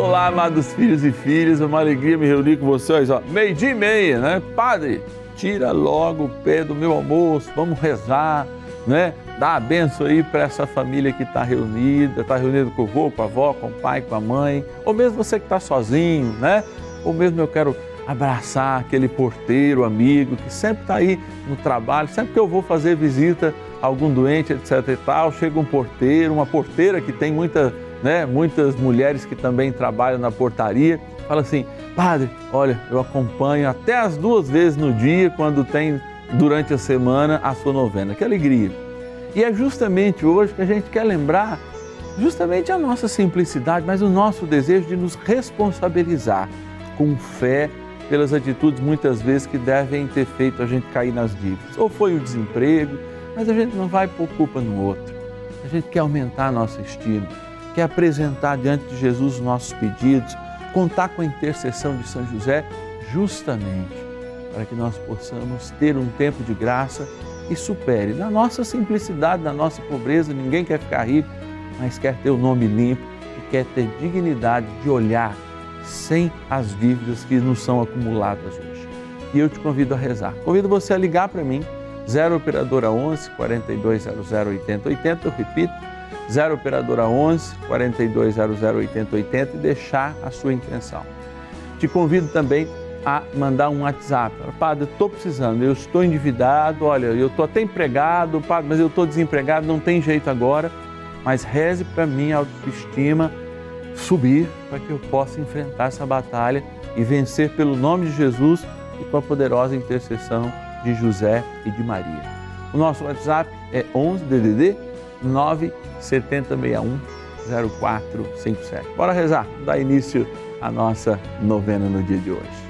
Olá, amados filhos e filhas, é uma alegria me reunir com vocês. Ó, meio dia e meia, né? Padre, tira logo o pé do meu almoço, vamos rezar, né? Dá a benção aí para essa família que está reunida, está reunida com o avô, com a avó, com o pai, com a mãe, ou mesmo você que está sozinho, né? Ou mesmo eu quero abraçar aquele porteiro, amigo, que sempre está aí no trabalho, sempre que eu vou fazer visita a algum doente, etc e tal, chega um porteiro, uma porteira que tem muita, né, muitas mulheres que também trabalham na portaria, fala assim, padre, olha, eu acompanho até as duas vezes no dia, quando tem durante a semana a sua novena. Que alegria! E é justamente hoje que a gente quer lembrar justamente a nossa simplicidade, mas o nosso desejo de nos responsabilizar com fé pelas atitudes muitas vezes que devem ter feito a gente cair nas dívidas. Ou foi o desemprego, mas a gente não vai por culpa no outro. A gente quer aumentar a nossa estima, quer apresentar diante de Jesus os nossos pedidos, contar com a intercessão de São José, justamente para que nós possamos ter um tempo de graça e supere. Na nossa simplicidade, na nossa pobreza, ninguém quer ficar rico, mas quer ter o nome limpo e quer ter dignidade de olhar sem as dívidas que nos são acumuladas hoje. E eu te convido a rezar. Convido você a ligar para mim, 0 operadora 11 4200 8080, eu repito, 0 operadora 11 4200 8080 e deixar a sua intenção. Te convido também a mandar um WhatsApp. Padre, eu estou precisando, eu estou endividado, olha, eu estou até empregado, padre, mas eu estou desempregado, não tem jeito agora, mas reze para mim a autoestima subir para que eu possa enfrentar essa batalha e vencer pelo nome de Jesus e com a poderosa intercessão de José e de Maria. O nosso WhatsApp é 11 DDD 97061 0457. Bora rezar, dar início à nossa novena no dia de hoje.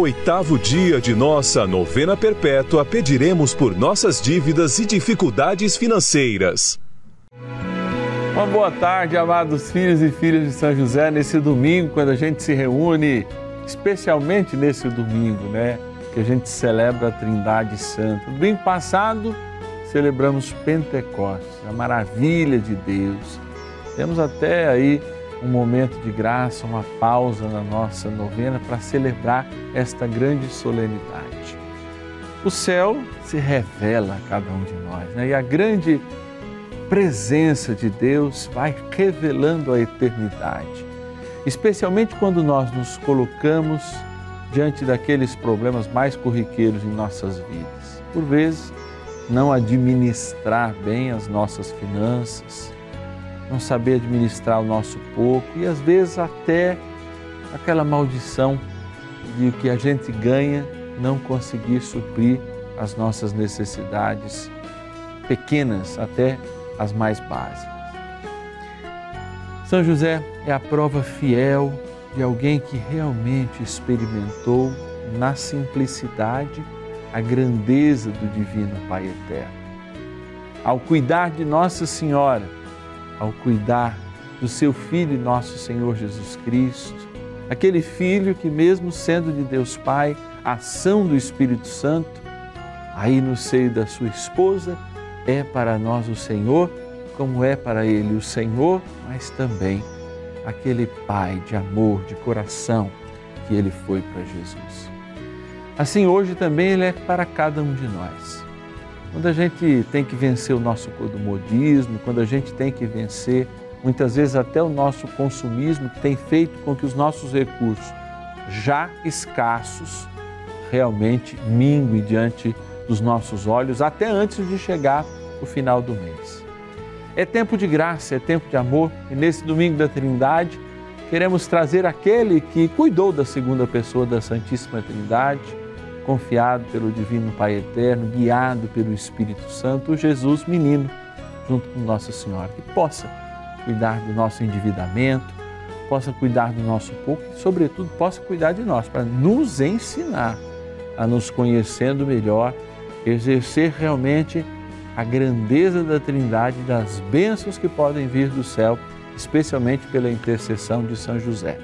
oitavo dia de nossa novena perpétua, pediremos por nossas dívidas e dificuldades financeiras. Uma boa tarde, amados filhos e filhas de São José, nesse domingo, quando a gente se reúne, especialmente nesse domingo, né? Que a gente celebra a Trindade Santa. No domingo passado, celebramos Pentecostes, a maravilha de Deus. Temos até aí um momento de graça, uma pausa na nossa novena para celebrar esta grande solenidade. O céu se revela a cada um de nós, né? e a grande presença de Deus vai revelando a eternidade, especialmente quando nós nos colocamos diante daqueles problemas mais corriqueiros em nossas vidas. Por vezes, não administrar bem as nossas finanças, não saber administrar o nosso pouco e às vezes até aquela maldição de que a gente ganha não conseguir suprir as nossas necessidades pequenas, até as mais básicas. São José é a prova fiel de alguém que realmente experimentou na simplicidade a grandeza do Divino Pai Eterno. Ao cuidar de Nossa Senhora, ao cuidar do seu Filho, nosso Senhor Jesus Cristo, aquele Filho que, mesmo sendo de Deus Pai, ação do Espírito Santo, aí no seio da sua esposa, é para nós o Senhor, como é para ele o Senhor, mas também aquele Pai de amor, de coração que ele foi para Jesus. Assim, hoje também ele é para cada um de nós. Quando a gente tem que vencer o nosso modismo, quando a gente tem que vencer muitas vezes até o nosso consumismo, que tem feito com que os nossos recursos, já escassos, realmente minguem diante dos nossos olhos, até antes de chegar o final do mês. É tempo de graça, é tempo de amor, e nesse domingo da Trindade, queremos trazer aquele que cuidou da segunda pessoa da Santíssima Trindade, confiado pelo Divino Pai Eterno, guiado pelo Espírito Santo, Jesus menino, junto com Nossa Senhora, que possa cuidar do nosso endividamento, possa cuidar do nosso pouco e, sobretudo, possa cuidar de nós, para nos ensinar a nos conhecendo melhor, exercer realmente a grandeza da Trindade, das bênçãos que podem vir do céu, especialmente pela intercessão de São José.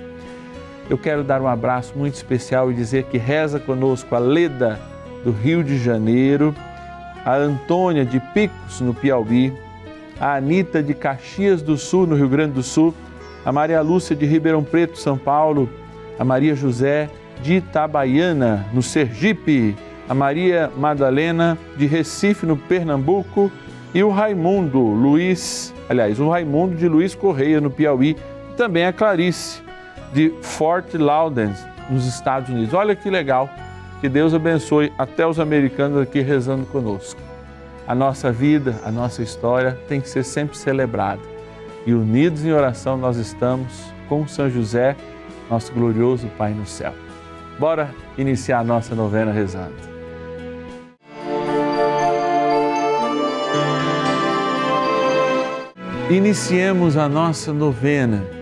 Eu quero dar um abraço muito especial e dizer que reza conosco a Leda do Rio de Janeiro, a Antônia de Picos no Piauí, a Anita de Caxias do Sul no Rio Grande do Sul, a Maria Lúcia de Ribeirão Preto, São Paulo, a Maria José de Itabaiana no Sergipe, a Maria Madalena de Recife, no Pernambuco, e o Raimundo Luiz, aliás, o Raimundo de Luiz Correia, no Piauí, e também a Clarice de Fort Lauderdale, nos Estados Unidos. Olha que legal. Que Deus abençoe até os americanos aqui rezando conosco. A nossa vida, a nossa história tem que ser sempre celebrada. E unidos em oração nós estamos com São José, nosso glorioso Pai no céu. Bora iniciar a nossa novena rezando. Iniciemos a nossa novena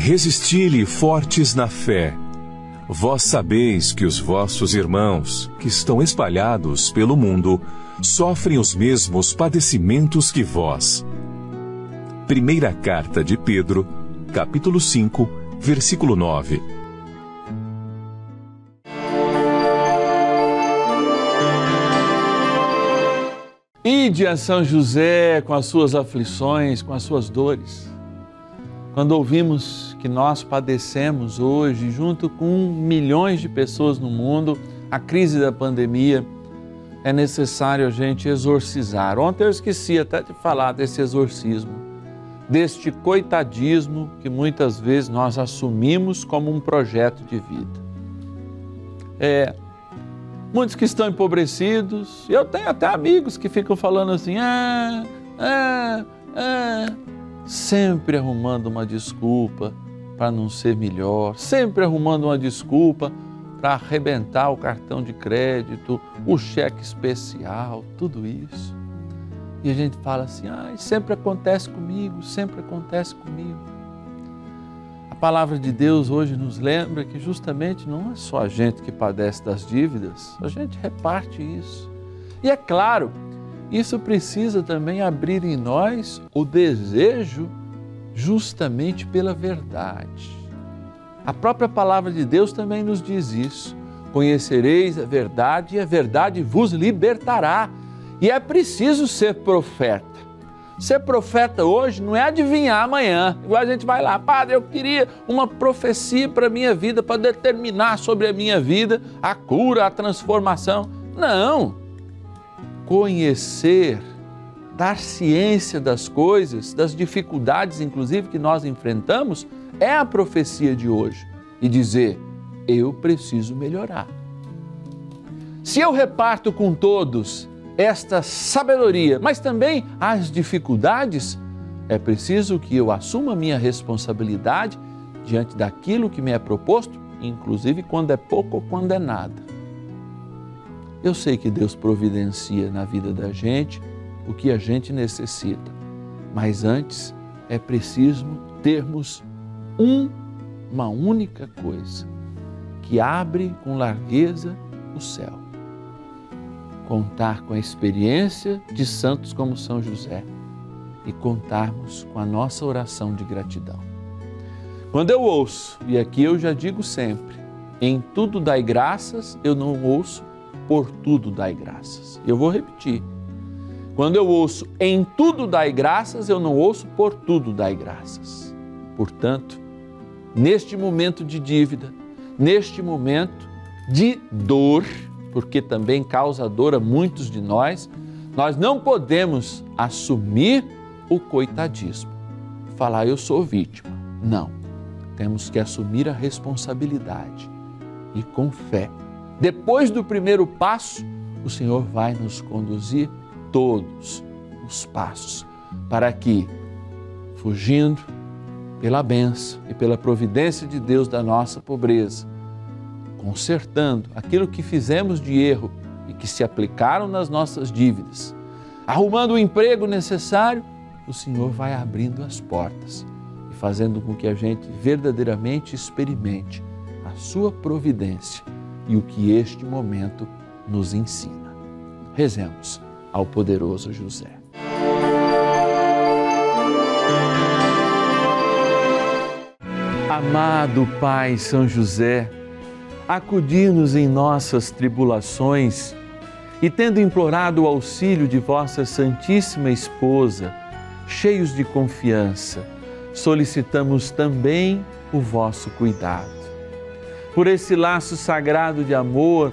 Resisti-lhe fortes na fé. Vós sabeis que os vossos irmãos, que estão espalhados pelo mundo, sofrem os mesmos padecimentos que vós. Primeira carta de Pedro, capítulo 5, versículo 9. Ide a São José com as suas aflições, com as suas dores. Quando ouvimos que nós padecemos hoje, junto com milhões de pessoas no mundo, a crise da pandemia, é necessário a gente exorcizar. Ontem eu esqueci até de falar desse exorcismo, deste coitadismo que muitas vezes nós assumimos como um projeto de vida. É, muitos que estão empobrecidos, eu tenho até amigos que ficam falando assim, ah, ah, ah, sempre arrumando uma desculpa para não ser melhor, sempre arrumando uma desculpa para arrebentar o cartão de crédito, o cheque especial, tudo isso. E a gente fala assim: ah, sempre acontece comigo, sempre acontece comigo. A palavra de Deus hoje nos lembra que justamente não é só a gente que padece das dívidas, a gente reparte isso. E é claro, isso precisa também abrir em nós o desejo justamente pela verdade. A própria palavra de Deus também nos diz isso. Conhecereis a verdade e a verdade vos libertará. E é preciso ser profeta. Ser profeta hoje não é adivinhar amanhã. Igual a gente vai lá, padre, eu queria uma profecia para a minha vida, para determinar sobre a minha vida a cura, a transformação. Não. Conhecer, dar ciência das coisas, das dificuldades, inclusive, que nós enfrentamos, é a profecia de hoje. E dizer, eu preciso melhorar. Se eu reparto com todos esta sabedoria, mas também as dificuldades, é preciso que eu assuma minha responsabilidade diante daquilo que me é proposto, inclusive quando é pouco ou quando é nada. Eu sei que Deus providencia na vida da gente o que a gente necessita, mas antes é preciso termos um, uma única coisa que abre com largueza o céu. Contar com a experiência de santos como São José e contarmos com a nossa oração de gratidão. Quando eu ouço, e aqui eu já digo sempre, em tudo dai graças, eu não ouço por tudo dai graças. Eu vou repetir. Quando eu ouço em tudo dai graças, eu não ouço por tudo dai graças. Portanto, neste momento de dívida, neste momento de dor, porque também causa dor a muitos de nós, nós não podemos assumir o coitadismo, falar eu sou vítima. Não. Temos que assumir a responsabilidade e com fé. Depois do primeiro passo, o Senhor vai nos conduzir todos os passos para que, fugindo pela benção e pela providência de Deus da nossa pobreza, consertando aquilo que fizemos de erro e que se aplicaram nas nossas dívidas, arrumando o emprego necessário, o Senhor vai abrindo as portas e fazendo com que a gente verdadeiramente experimente a sua providência e o que este momento nos ensina. Rezemos ao poderoso José. Amado Pai São José, acudir-nos em nossas tribulações e, tendo implorado o auxílio de vossa Santíssima Esposa, cheios de confiança, solicitamos também o vosso cuidado. Por esse laço sagrado de amor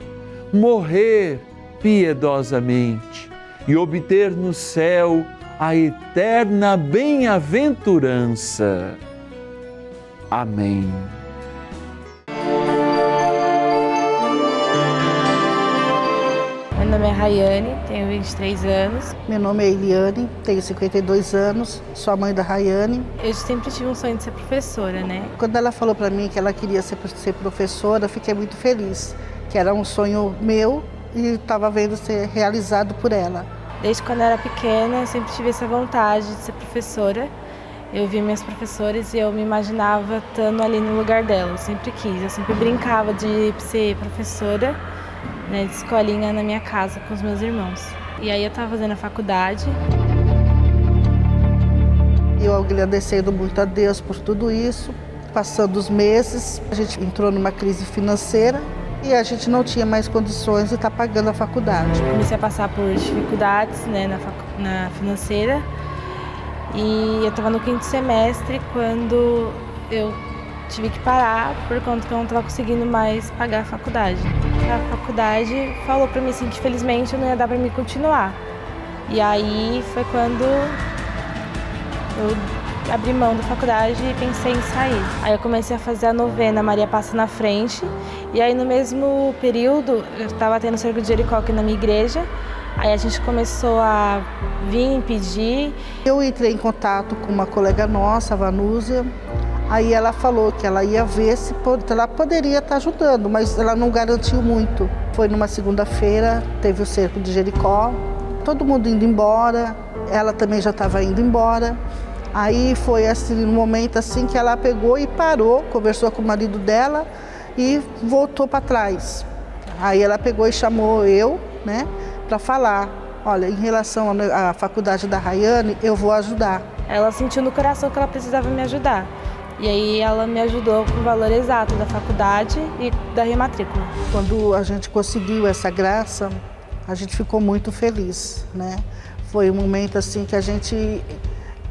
morrer piedosamente e obter no céu a eterna bem-aventurança. Amém. Meu nome é Rayane, tenho 23 anos. Meu nome é Eliane, tenho 52 anos, sou a mãe da Rayane. Eu sempre tive um sonho de ser professora, né? Quando ela falou para mim que ela queria ser, ser professora, eu fiquei muito feliz, que era um sonho meu e estava vendo ser realizado por ela. Desde quando eu era pequena, eu sempre tive essa vontade de ser professora. Eu via minhas professoras e eu me imaginava estando ali no lugar dela. Eu sempre quis, eu sempre brincava de ser professora né, de escolinha na minha casa com os meus irmãos. E aí eu estava fazendo a faculdade. Eu agradecendo muito a Deus por tudo isso. Passando os meses, a gente entrou numa crise financeira e a gente não tinha mais condições de estar pagando a faculdade. Comecei a passar por dificuldades né, na, na financeira e eu estava no quinto semestre quando eu tive que parar por conta que eu não estava conseguindo mais pagar a faculdade. A faculdade falou para mim assim que felizmente não ia dar para mim continuar. E aí foi quando abri mão da faculdade e pensei em sair. Aí eu comecei a fazer a novena Maria Passa na Frente. E aí no mesmo período eu estava tendo cerco de Jericó aqui na minha igreja. Aí a gente começou a vir pedir. Eu entrei em contato com uma colega nossa, a Vanúzia. Aí ela falou que ela ia ver se ela poderia estar ajudando, mas ela não garantiu muito. Foi numa segunda-feira, teve o cerco de Jericó, todo mundo indo embora, ela também já estava indo embora. Aí foi assim, um momento assim que ela pegou e parou, conversou com o marido dela e voltou para trás. Aí ela pegou e chamou eu, né, para falar. Olha, em relação à faculdade da Rayane, eu vou ajudar. Ela sentiu no coração que ela precisava me ajudar. E aí ela me ajudou com o valor exato da faculdade e da rematrícula. Quando a gente conseguiu essa graça, a gente ficou muito feliz, né? Foi um momento assim que a gente,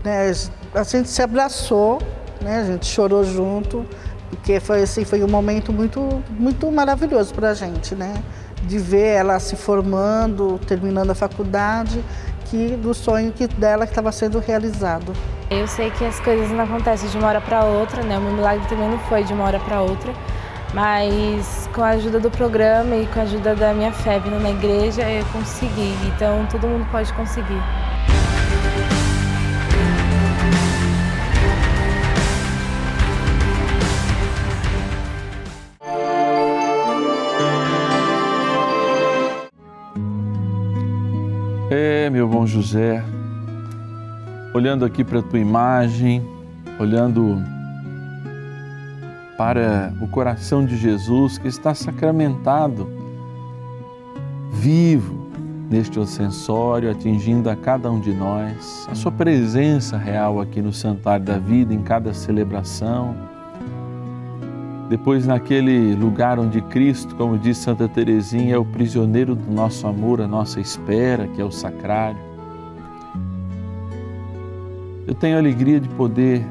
né, a gente se abraçou, né? A gente chorou junto, porque foi assim, foi um momento muito, muito maravilhoso para a gente, né? De ver ela se formando, terminando a faculdade que do sonho que dela que estava sendo realizado. Eu sei que as coisas não acontecem de uma hora para outra, né? O meu milagre também não foi de uma hora para outra, mas com a ajuda do programa e com a ajuda da minha fé vindo na igreja, eu consegui. Então todo mundo pode conseguir. Meu bom José, olhando aqui para a tua imagem, olhando para o coração de Jesus que está sacramentado, vivo neste ostensório, atingindo a cada um de nós, a sua presença real aqui no Santuário da Vida, em cada celebração. Depois, naquele lugar onde Cristo, como diz Santa Teresinha, é o prisioneiro do nosso amor, a nossa espera, que é o sacrário. Eu tenho a alegria de poder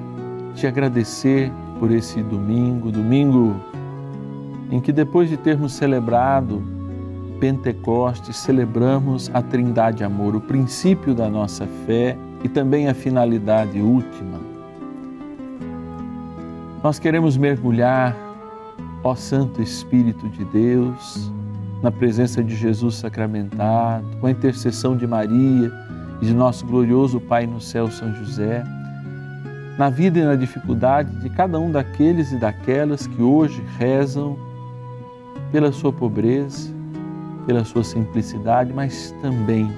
te agradecer por esse domingo, domingo em que depois de termos celebrado Pentecostes, celebramos a Trindade Amor, o princípio da nossa fé e também a finalidade última. Nós queremos mergulhar, ó Santo Espírito de Deus, na presença de Jesus sacramentado, com a intercessão de Maria e de nosso glorioso Pai no céu, São José, na vida e na dificuldade de cada um daqueles e daquelas que hoje rezam pela sua pobreza, pela sua simplicidade, mas também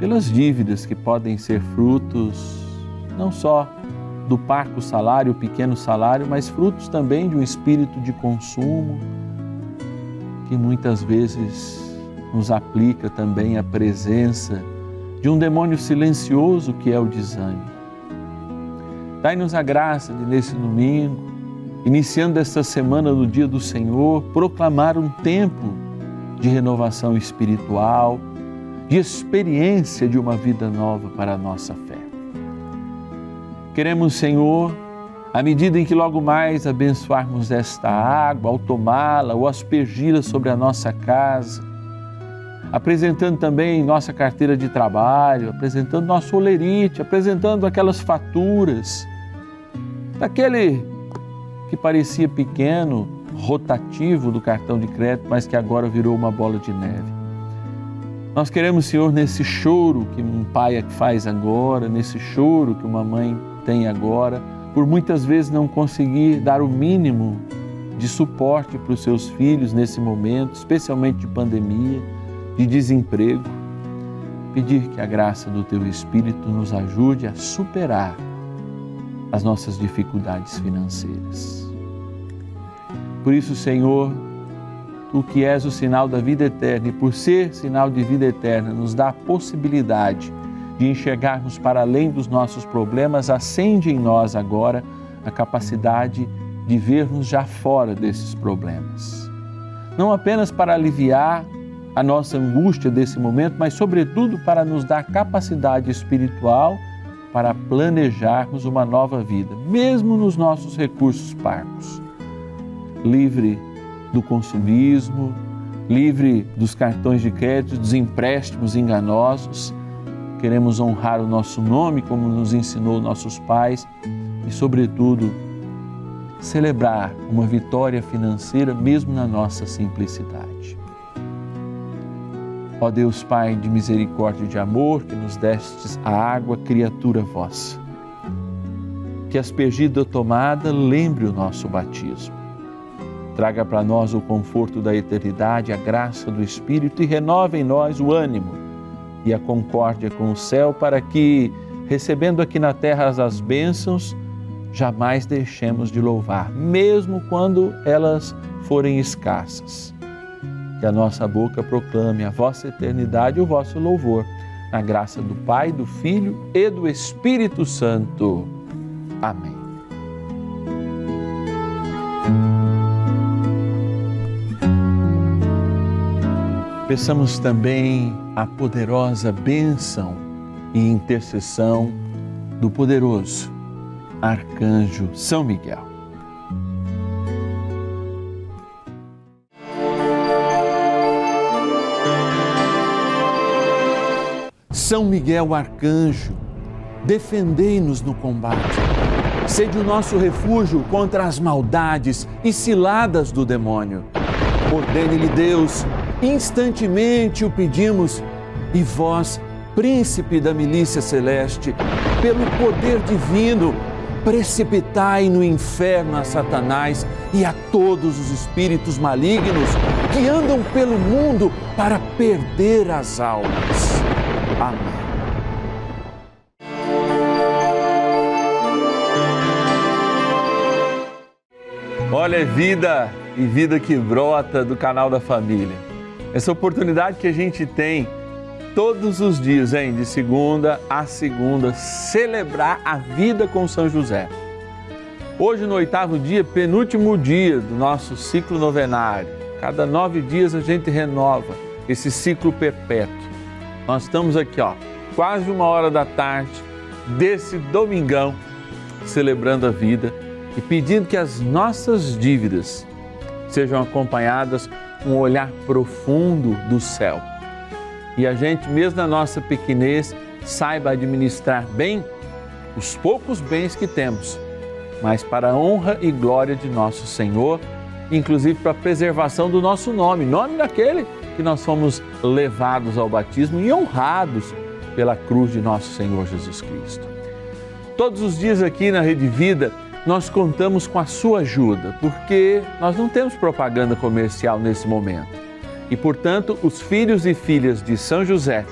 pelas dívidas que podem ser frutos não só do parco salário, pequeno salário, mas frutos também de um espírito de consumo que muitas vezes nos aplica também a presença de um demônio silencioso que é o desânimo. Dai-nos a graça de, nesse domingo, iniciando esta semana no dia do Senhor, proclamar um tempo de renovação espiritual, de experiência de uma vida nova para a nossa fé. Queremos, Senhor, à medida em que logo mais abençoarmos esta água, ao tomá-la ou aspergi-la sobre a nossa casa, apresentando também nossa carteira de trabalho, apresentando nosso olerite, apresentando aquelas faturas, daquele que parecia pequeno, rotativo do cartão de crédito, mas que agora virou uma bola de neve. Nós queremos, Senhor, nesse choro que um pai faz agora, nesse choro que uma mãe tem agora, por muitas vezes não conseguir dar o mínimo de suporte para os seus filhos nesse momento, especialmente de pandemia, de desemprego, pedir que a graça do Teu Espírito nos ajude a superar as nossas dificuldades financeiras. Por isso, Senhor, Tu que és o sinal da vida eterna e por ser sinal de vida eterna, nos dá a possibilidade de enxergarmos para além dos nossos problemas, acende em nós agora a capacidade de vermos já fora desses problemas. Não apenas para aliviar a nossa angústia desse momento, mas, sobretudo, para nos dar capacidade espiritual para planejarmos uma nova vida, mesmo nos nossos recursos parcos. Livre do consumismo, livre dos cartões de crédito, dos empréstimos enganosos. Queremos honrar o nosso nome, como nos ensinou nossos pais, e, sobretudo, celebrar uma vitória financeira mesmo na nossa simplicidade. Ó Deus Pai de misericórdia e de amor, que nos destes a água, criatura vossa. Que aspergida tomada lembre o nosso batismo. Traga para nós o conforto da eternidade, a graça do Espírito e renove em nós o ânimo e a concórdia com o céu, para que, recebendo aqui na terra as bênçãos, jamais deixemos de louvar, mesmo quando elas forem escassas. Que a nossa boca proclame a vossa eternidade e o vosso louvor, na graça do Pai, do Filho e do Espírito Santo. Amém. Peçamos também a poderosa bênção e intercessão do poderoso Arcanjo São Miguel. São Miguel Arcanjo, defendei-nos no combate. Sede o nosso refúgio contra as maldades e ciladas do demônio. Ordene-lhe Deus, instantemente o pedimos, e vós, príncipe da milícia celeste, pelo poder divino, precipitai no inferno a Satanás e a todos os espíritos malignos que andam pelo mundo para perder as almas. Amém. Olha, é vida e vida que brota do canal da família. Essa oportunidade que a gente tem todos os dias, hein, de segunda a segunda, celebrar a vida com São José. Hoje, no oitavo dia, penúltimo dia do nosso ciclo novenário. Cada nove dias a gente renova esse ciclo perpétuo. Nós estamos aqui, ó, quase uma hora da tarde desse domingão, celebrando a vida e pedindo que as nossas dívidas sejam acompanhadas com um olhar profundo do céu. E a gente, mesmo na nossa pequenez, saiba administrar bem os poucos bens que temos, mas para a honra e glória de nosso Senhor, inclusive para a preservação do nosso nome, nome daquele que nós fomos levados ao batismo e honrados pela cruz de nosso Senhor Jesus Cristo. Todos os dias aqui na Rede Vida, nós contamos com a sua ajuda, porque nós não temos propaganda comercial nesse momento. E, portanto, os filhos e filhas de São José,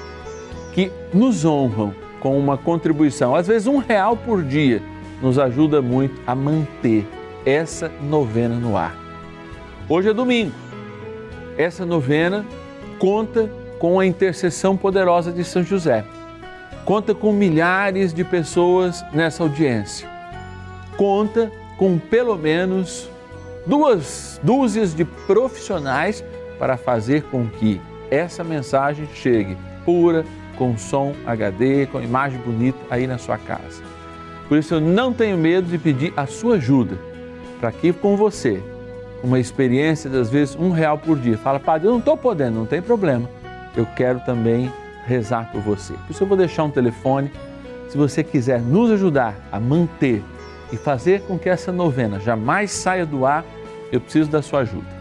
que nos honram com uma contribuição, às vezes um real por dia, nos ajuda muito a manter essa novena no ar. Hoje é domingo. Essa novena conta com a intercessão poderosa de São José. Conta com milhares de pessoas nessa audiência. Conta com pelo menos duas dúzias de profissionais para fazer com que essa mensagem chegue pura, com som HD, com imagem bonita aí na sua casa. Por isso eu não tenho medo de pedir a sua ajuda para que com você, uma experiência das vezes um real por dia, fala, Padre, eu não estou podendo, não tem problema, eu quero também rezar por você. Por isso eu vou deixar um telefone, se você quiser nos ajudar a manter e fazer com que essa novena jamais saia do ar, eu preciso da sua ajuda.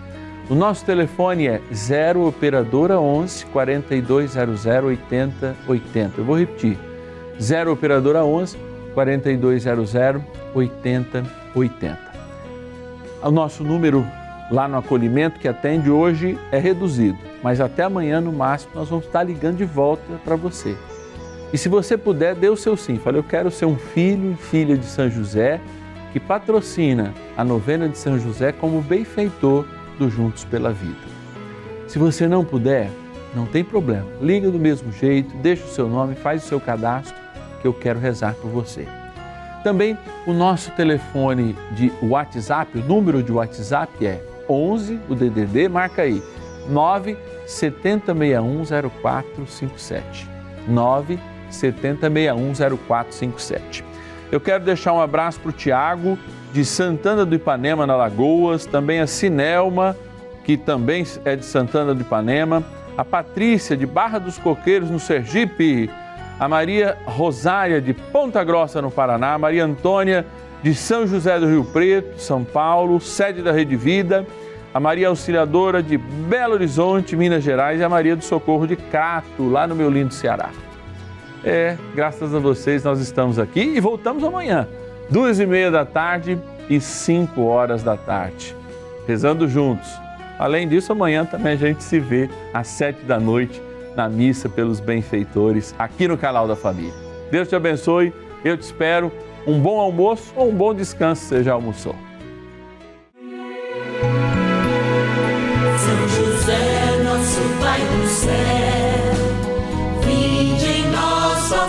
O nosso telefone é 0 operadora 11 4200 8080. Eu vou repetir. 0 operadora 11 4200 8080. O nosso número lá no acolhimento que atende hoje é reduzido, mas até amanhã no máximo nós vamos estar ligando de volta para você. E se você puder, dê o seu sim. Fale, eu quero ser um filho e filha de São José que patrocina a novena de São José como benfeitor do Juntos pela Vida. Se você não puder, não tem problema. Liga do mesmo jeito, deixa o seu nome, faz o seu cadastro que eu quero rezar por você. Também o nosso telefone de WhatsApp, o número de WhatsApp é 11, o DDD, marca aí, 970610457. 970610457. Eu quero deixar um abraço para o Tiago, de Santana do Ipanema, na Lagoas, também a Sinelma, que também é de Santana do Ipanema, a Patrícia, de Barra dos Coqueiros, no Sergipe, a Maria Rosária de Ponta Grossa, no Paraná, a Maria Antônia de São José do Rio Preto, São Paulo, sede da Rede Vida, a Maria Auxiliadora de Belo Horizonte, Minas Gerais e a Maria do Socorro de Cato, lá no meu lindo Ceará. É, graças a vocês nós estamos aqui e voltamos amanhã, duas e meia da tarde e cinco horas da tarde, rezando juntos. Além disso, amanhã também a gente se vê às sete da noite na missa pelos benfeitores aqui no canal da Família. Deus te abençoe, eu te espero. Um bom almoço ou um bom descanso, você já almoçou.